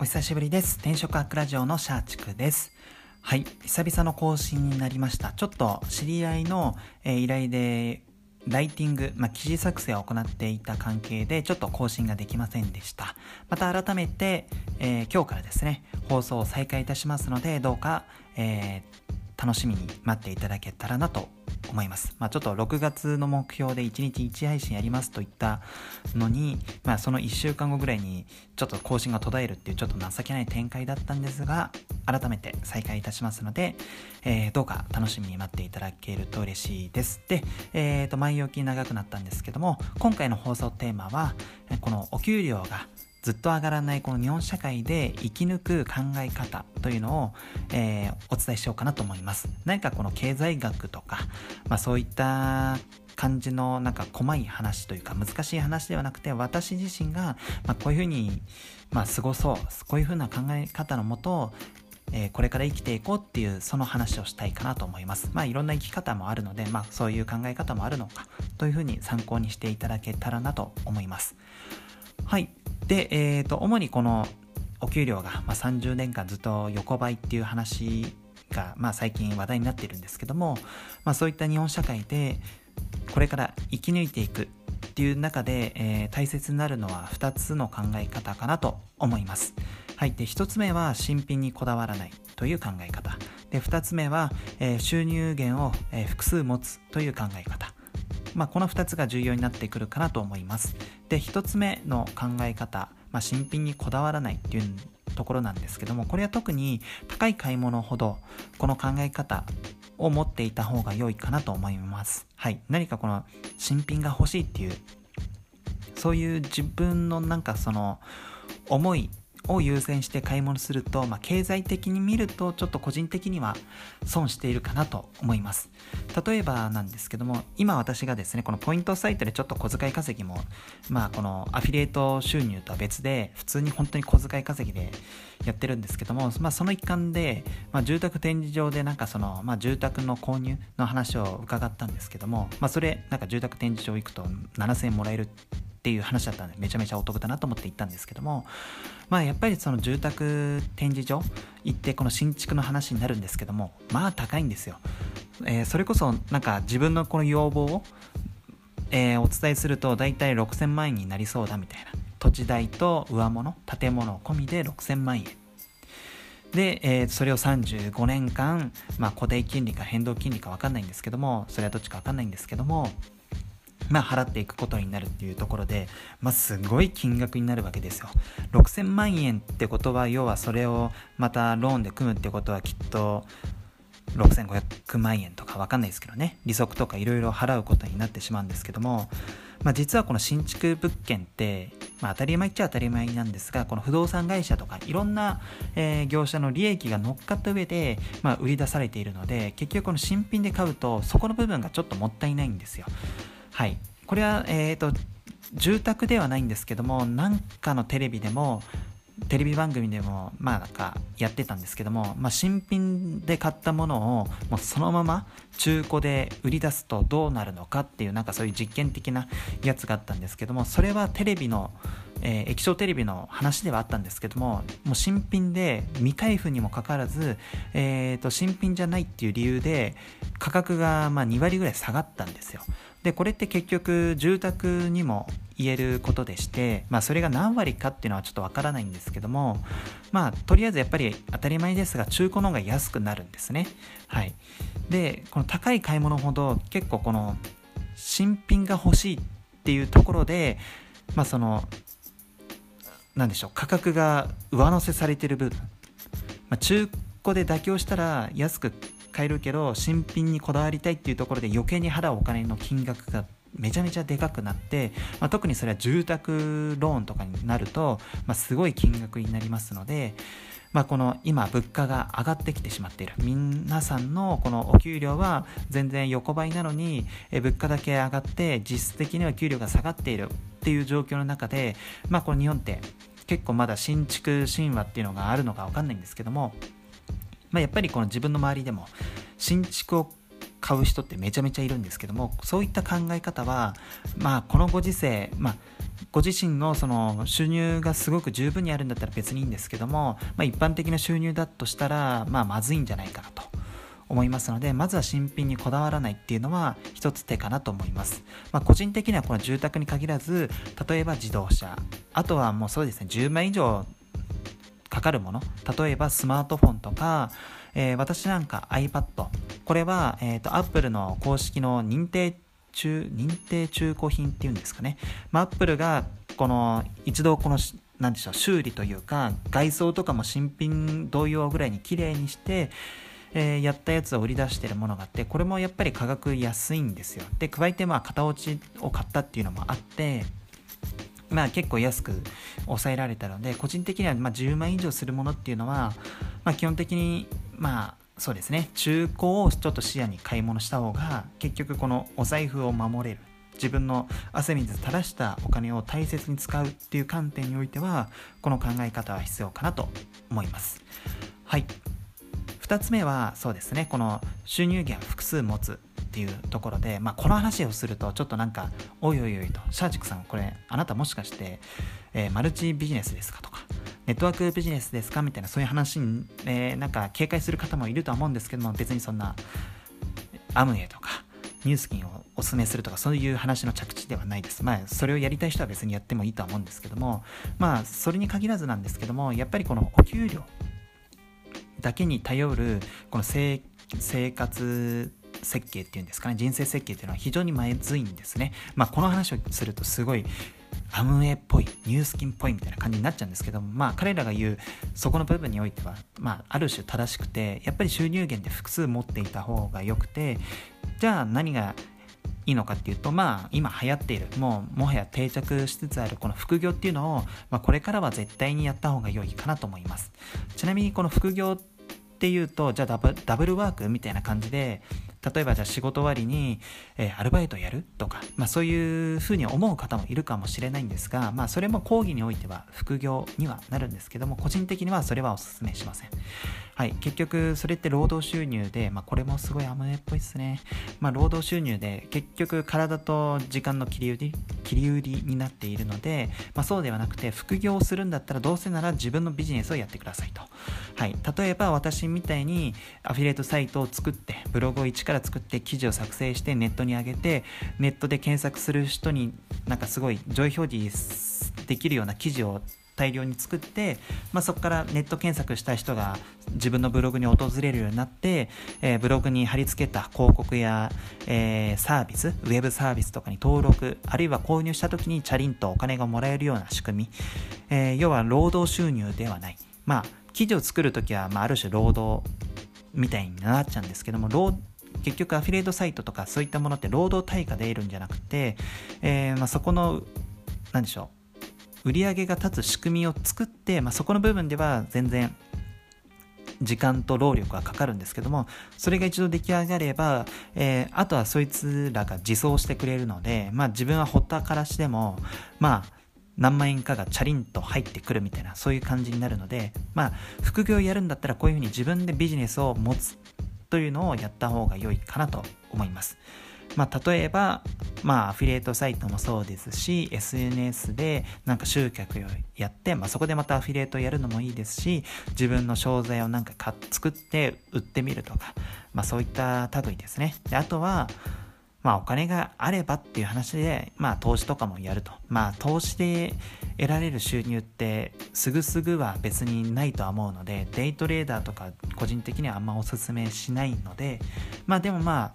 お久しぶりです。転職アクラジオのシャーチクです。はい、久々の更新になりました。ちょっと知り合いの、え、依頼でライティング、まあ、記事作成を行っていた関係でちょっと更新ができませんでした。また改めて、えー、今日からですね、放送を再開いたしますので、どうか、えー、楽しみに待っていただけたらなと思います。まあ、ちょっと6月の目標で1日1配信やりますと言ったのに、まあ、その1週間後ぐらいにちょっと更新が途絶えるっていうちょっと情けない展開だったんですが、改めて再開いたしますので、えー、どうか楽しみに待っていただけると嬉しいです。で、えっ、ー、と、前置き長くなったんですけども、今回の放送テーマは、このお給料がずっと上がらないこの日本社会で生き抜く考え方というのを、えー、お伝えしようかなと思います。何かこの経済学とか、まあ、そういった感じのなんか細い話というか難しい話ではなくて私自身が、まあ、こういうふうに、まあ、過ごそうこういうふうな考え方のもとえー、これから生きていこうっていうその話をしたいかなと思います。まあいろんな生き方もあるので、まあそういう考え方もあるのかというふうに参考にしていただけたらなと思います。はい。で、えーと、主にこのお給料が、まあ、30年間ずっと横ばいっていう話が、まあ、最近話題になっているんですけども、まあ、そういった日本社会でこれから生き抜いていくっていう中で、えー、大切になるのは2つの考え方かなと思います。はい。で、1つ目は新品にこだわらないという考え方。で、2つ目は、えー、収入源を、えー、複数持つという考え方。まあ、この2つが重要になってくるかなと思います。で、1つ目の考え方、まあ、新品にこだわらないっていうところなんですけども、これは特に高い買い物ほど、この考え方を持っていた方が良いかなと思います。はい。何かこの新品が欲しいっていう、そういう自分のなんかその思いを優先して買い物すると、まあ、経済的に見るとちょっと個人的には損しているかなと思います。例えばなんですけども、今私がですね、このポイントサイトでちょっと小遣い稼ぎも、まあこのアフィリエイト収入とは別で、普通に本当に小遣い稼ぎでやってるんですけども、まあその一環で、まあ住宅展示場でなんかその、まあ住宅の購入の話を伺ったんですけども、まあそれ、なんか住宅展示場行くと7000円もらえるってっていう話だったんでめちゃめちゃお得だなと思って行ったんですけどもまあやっぱりその住宅展示場行ってこの新築の話になるんですけどもまあ高いんですよ、えー、それこそなんか自分のこの要望を、えー、お伝えすると大体6000万円になりそうだみたいな。土地代と上物建物込みで6000万円。で、えー、それを35年間、まあ、固定金利か変動金利か分かんないんですけどもそれはどっちか分かんないんですけどもまあ、払っていくことになるっていうところで、まあ、すごい金額になるわけですよ。6000万円ってことは、要はそれをまたローンで組むってことはきっと、6500万円とかわかんないですけどね、利息とかいろいろ払うことになってしまうんですけども、まあ、実はこの新築物件って、まあ、当たり前っちゃ当たり前なんですが、この不動産会社とかいろんな、えー、業者の利益が乗っかった上で、まあ、売り出されているので、結局この新品で買うと、そこの部分がちょっともったいないんですよ。はい。これは、え、ー、と、住宅ではないんですけども、なんかのテレビでも、テレビ番組でも、まあなんかやってたんですけども、まあ新品で買ったものを、もうそのまま中古で売り出すとどうなるのかっていう、なんかそういう実験的なやつがあったんですけども、それはテレビの、えー、液晶テレビの話ではあったんですけども、もう新品で未開封にもかかわらず、え、ー、と、新品じゃないっていう理由で、価格がま2割ぐらい下がったんですよ。で、これって結局住宅にも言えることでして、まあそれが何割かっていうのはちょっとわからないんですけども、まあとりあえずやっぱり当たり前ですが中古の方が安くなるんですね。はい。で、この高い買い物ほど結構この新品が欲しいっていうところで、まあその、なんでしょう、価格が上乗せされてる部分、まあ、中古こで妥協したら安く買えるけど新品にこだわりたいっていうところで余計に払うお金の金額がめちゃめちゃでかくなって、まあ、特にそれは住宅ローンとかになると、まあ、すごい金額になりますので、まあ、この今物価が上がってきてしまっている。皆さんのこのお給料は全然横ばいなのに物価だけ上がって実質的には給料が下がっているっていう状況の中で、まあ、この日本って結構まだ新築神話っていうのがあるのか分かんないんですけどもまあ、やっぱりこの自分の周りでも新築を買う人ってめちゃめちゃいるんですけどもそういった考え方はまあこのご時世まあご自身のその収入がすごく十分にあるんだったら別にいいんですけども、まあ、一般的な収入だとしたら、まあ、まずいんじゃないかなと思いますのでまずは新品にこだわらないっていうのは一つ手かなと思います、まあ、個人的にはこの住宅に限らず例えば自動車あとはもうそうですね10万以上かかるもの。例えばスマートフォンとか、えー、私なんか iPad これは、えーと、Apple の公式の認定中認定中古品っていうんですかね、まあ、Apple がこの一度この何でしょう修理というか外装とかも新品同様ぐらいに綺麗にしてえー、やったやつを売り出してるものがあってこれもやっぱり価格安いんですよ。で加えてまあ型落ちを買ったっていうのもあってまあ結構安く抑えられたので個人的にはま10万以上するものっていうのは、まあ、基本的にまあそうですね中古をちょっと視野に買い物した方が結局このお財布を守れる。自分の汗水垂らしたお金を大切に使うっていう観点においてはこの考え方は必要かなと思います。はい。2つ目はそうですねこの収入源複数持つ。っていうところで、まあ、この話をするとちょっとなんかおいおいおいとシャーチクさんこれあなたもしかして、えー、マルチビジネスですかとかネットワークビジネスですかみたいなそういう話に、えー、なんか警戒する方もいるとは思うんですけども別にそんなアムウェイとかニュースキンをおすすめするとかそういう話の着地ではないです。まあそれをやりたい人は別にやってもいいとは思うんですけどもまあそれに限らずなんですけどもやっぱりこのお給料だけに頼るこの生活設計っていうんですかね人生設計っていうのは非常にまずいんですね。まあ、この話をするとすごいアムウェイっぽいニュースキンっぽいみたいな感じになっちゃうんですけどもまあ彼らが言うそこの部分においては、まあ、ある種正しくてやっぱり収入源って複数持っていた方がよくてじゃあ何がいいのかっていうとまあ今流行っているもうもはや定着しつつあるこの副業っていうのを、まあ、これからは絶対にやった方が良いかなと思いますちなみにこの副業っていうとじゃあダブルワークみたいな感じで例えばじゃあ仕事終わりに、えー、アルバイトやるとか、まあ、そういうふうに思う方もいるかもしれないんですが、まあ、それも講義においては副業にはなるんですけども個人的にはそれはお勧めしません。はい、結局それって労働収入で、まあ、これもすごいアムネっぽいですね、まあ、労働収入で結局体と時間の切り売り切り売りになっているので、まあ、そうではなくて副業をするんだったらどうせなら自分のビジネスをやってくださいと、はい、例えば私みたいにアフィリエイトサイトを作ってブログを一から作って記事を作成してネットに上げてネットで検索する人になんかすごい上位表示できるような記事を大量に作って、まあ、そこからネット検索した人が自分のブログに訪れるようになって、えー、ブログに貼り付けた広告や、えー、サービスウェブサービスとかに登録あるいは購入した時にチャリンとお金がもらえるような仕組み、えー、要は労働収入ではない。まあ記事を作る時は、まあ、ある種労働みたいになっちゃうんですけども労結局アフィリエイトサイトとかそういったものって労働対価で得るんじゃなくて、えーまあ、そこの何でしょう売り上げが立つ仕組みを作って、まあ、そこの部分では全然時間と労力はかかるんですけどもそれが一度出来上がれば、えー、あとはそいつらが自走してくれるので、まあ、自分はほったからしでもまあ何万円かがチャリンと入ってくるみたいなそういう感じになるのでまあ副業やるんだったらこういうふうに自分でビジネスを持つというのをやった方が良いかなと思います。まあ、例えば、まあ、アフィリエイトサイトもそうですし、SNS でなんか集客をやって、まあ、そこでまたアフィリエイトやるのもいいですし、自分の商材をなんか作って売ってみるとか、まあ、そういった類ですね。であとは、まあお金があればっていう話で、まあ投資とかもやると。まあ投資で得られる収入ってすぐすぐは別にないとは思うので、デイトレーダーとか個人的にはあんまおすすめしないので、まあでもまあ、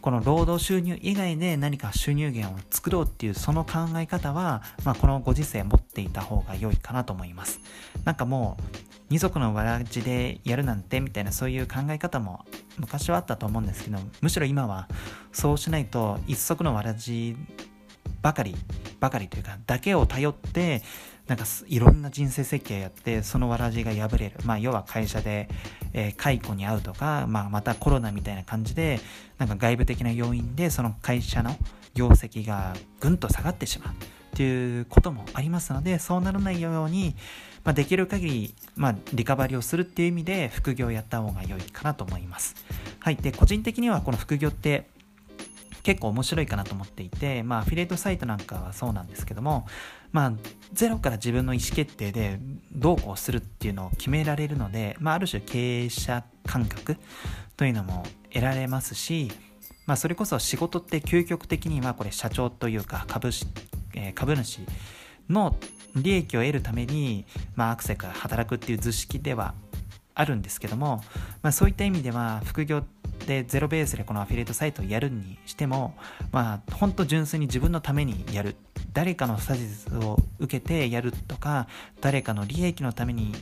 この労働収入以外で何か収入源を作ろうっていうその考え方は、まあこのご時世持っていた方が良いかなと思います。なんかもう、二足のわらじでやるなんてみたいなそういう考え方も昔はあったと思うんですけどむしろ今はそうしないと一足のわらじばかりばかりというかだけを頼ってなんかいろんな人生設計やってそのわらじが破れる、まあ、要は会社で、え、解雇に遭うとか、まあ、またコロナみたいな感じでなんか外部的な要因でその会社の業績がぐんと下がってしまうっていうこともありますのでそうならないようにまあ、できる限り、まあ、リカバリーをするっていう意味で副業をやった方が良いかなと思います。はい。で、個人的にはこの副業って、結構面白いかなと思っていて、まあ、アフィリエイトサイトなんかはそうなんですけども、まあ、ゼロから自分の意思決定でどうこうするっていうのを決められるので、まあ、ある種経営者感覚というのも得られますし、まあ、それこそ仕事って究極的にはこれ社長というか株,、えー、株主の利益を得るために、まあ、アクセが働くっていう図式ではあるんですけども、まあ、そういった意味では副業でゼロベースでこのアフィリエイトサイトをやるにしても、まあ、本当純粋に自分のためにやる。誰かのサジスを受けてやるとか誰かの利益のために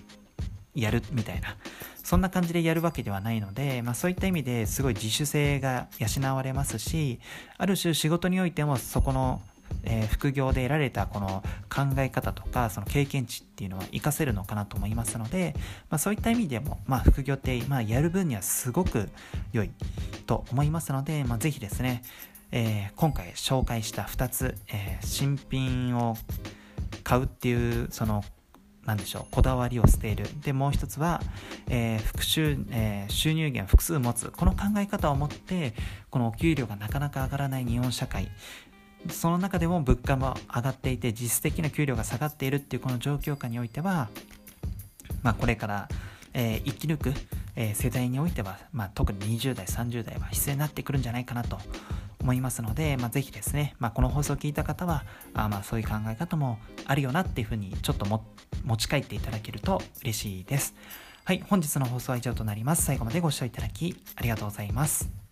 やるみたいなそんな感じでやるわけではないので、まあ、そういった意味ですごい自主性が養われますしある種仕事においてもそこのえー、副業で得られたこの考え方とかその経験値っていうのは活かせるのかなと思いますので、まあ、そういった意味でも、まあ、副業って、まあ、やる分にはすごく良いと思いますので、まあ、ぜひですね、えー、今回紹介した2つ、えー、新品を買うっていうその何でしょうこだわりを捨てる。でもう一つは、えー、復習、えー、収入源複数持つ。この考え方を持ってこのお給料がなかなか上がらない日本社会。その中でも物価も上がっていて実質的な給料が下がっているっていうこの状況下においては、まあ、これから、えー、生き抜く、えー、世代においては、まあ、特に20代30代は必要になってくるんじゃないかなと思いますので、まあ、ぜひですね、まあ、この放送を聞いた方はあまあそういう考え方もあるよなっていうふうにちょっとも持ち帰っていただけると嬉しいです。はい、本日の放送は以上となります。最後までご視聴いただきありがとうございます。